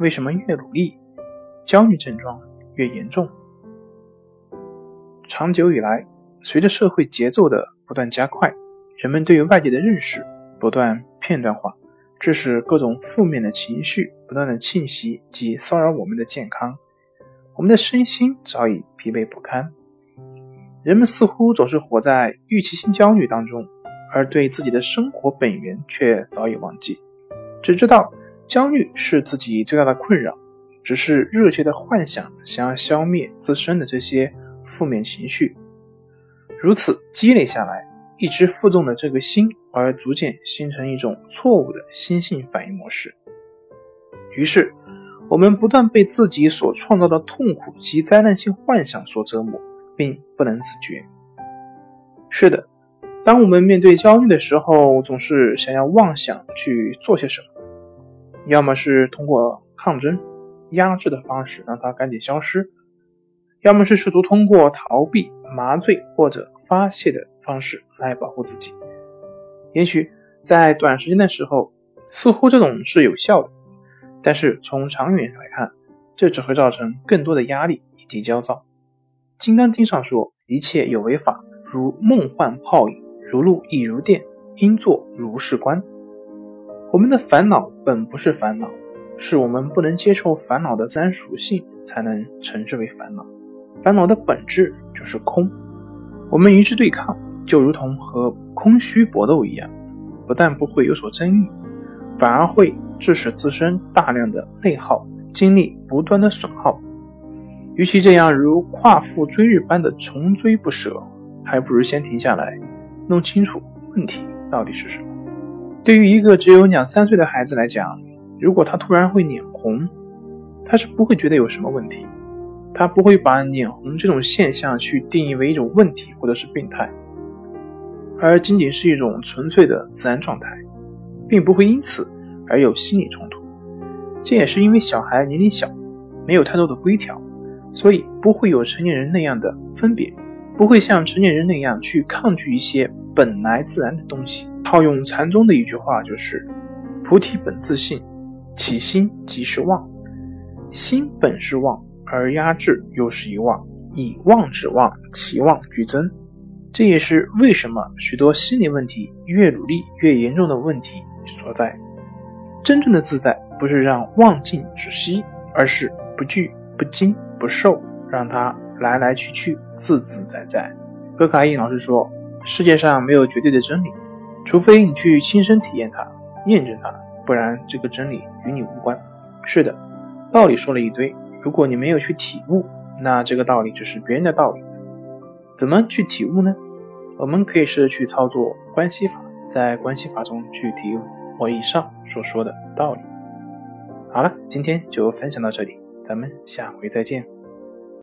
为什么越努力，焦虑症状越严重？长久以来，随着社会节奏的不断加快，人们对于外界的认识不断片段化，致使各种负面的情绪不断的侵袭及骚扰我们的健康，我们的身心早已疲惫不堪。人们似乎总是活在预期性焦虑当中，而对自己的生活本源却早已忘记，只知道。焦虑是自己最大的困扰，只是热切的幻想想要消灭自身的这些负面情绪，如此积累下来，一直负重的这个心，而逐渐形成一种错误的心性反应模式。于是，我们不断被自己所创造的痛苦及灾难性幻想所折磨，并不能自觉。是的，当我们面对焦虑的时候，总是想要妄想去做些什么。要么是通过抗争、压制的方式让它赶紧消失，要么是试图通过逃避、麻醉或者发泄的方式来保护自己。也许在短时间的时候，似乎这种是有效的，但是从长远来看，这只会造成更多的压力以及焦躁。《金刚经》上说：“一切有为法，如梦幻泡影，如露亦如电，应作如是观。”我们的烦恼本不是烦恼，是我们不能接受烦恼的自然属性，才能称之为烦恼。烦恼的本质就是空，我们与之对抗，就如同和空虚搏斗一样，不但不会有所增益，反而会致使自身大量的内耗，精力不断的损耗。与其这样如夸父追日般的穷追不舍，还不如先停下来，弄清楚问题到底是什么。对于一个只有两三岁的孩子来讲，如果他突然会脸红，他是不会觉得有什么问题，他不会把脸红这种现象去定义为一种问题或者是病态，而仅仅是一种纯粹的自然状态，并不会因此而有心理冲突。这也是因为小孩年龄小，没有太多的规条，所以不会有成年人那样的分别，不会像成年人那样去抗拒一些本来自然的东西。套用禅宗的一句话，就是“菩提本自性，起心即是妄。心本是妄，而压制又是一妄，以妄止妄，其妄俱增。”这也是为什么许多心理问题越努力越严重的问题所在。真正的自在，不是让妄尽止息，而是不惧、不惊、不受，让它来来去去，自自在在。葛卡因老师说：“世界上没有绝对的真理。”除非你去亲身体验它、验证它，不然这个真理与你无关。是的，道理说了一堆，如果你没有去体悟，那这个道理只是别人的道理。怎么去体悟呢？我们可以试着去操作关系法，在关系法中去体悟我以上所说的道理。好了，今天就分享到这里，咱们下回再见。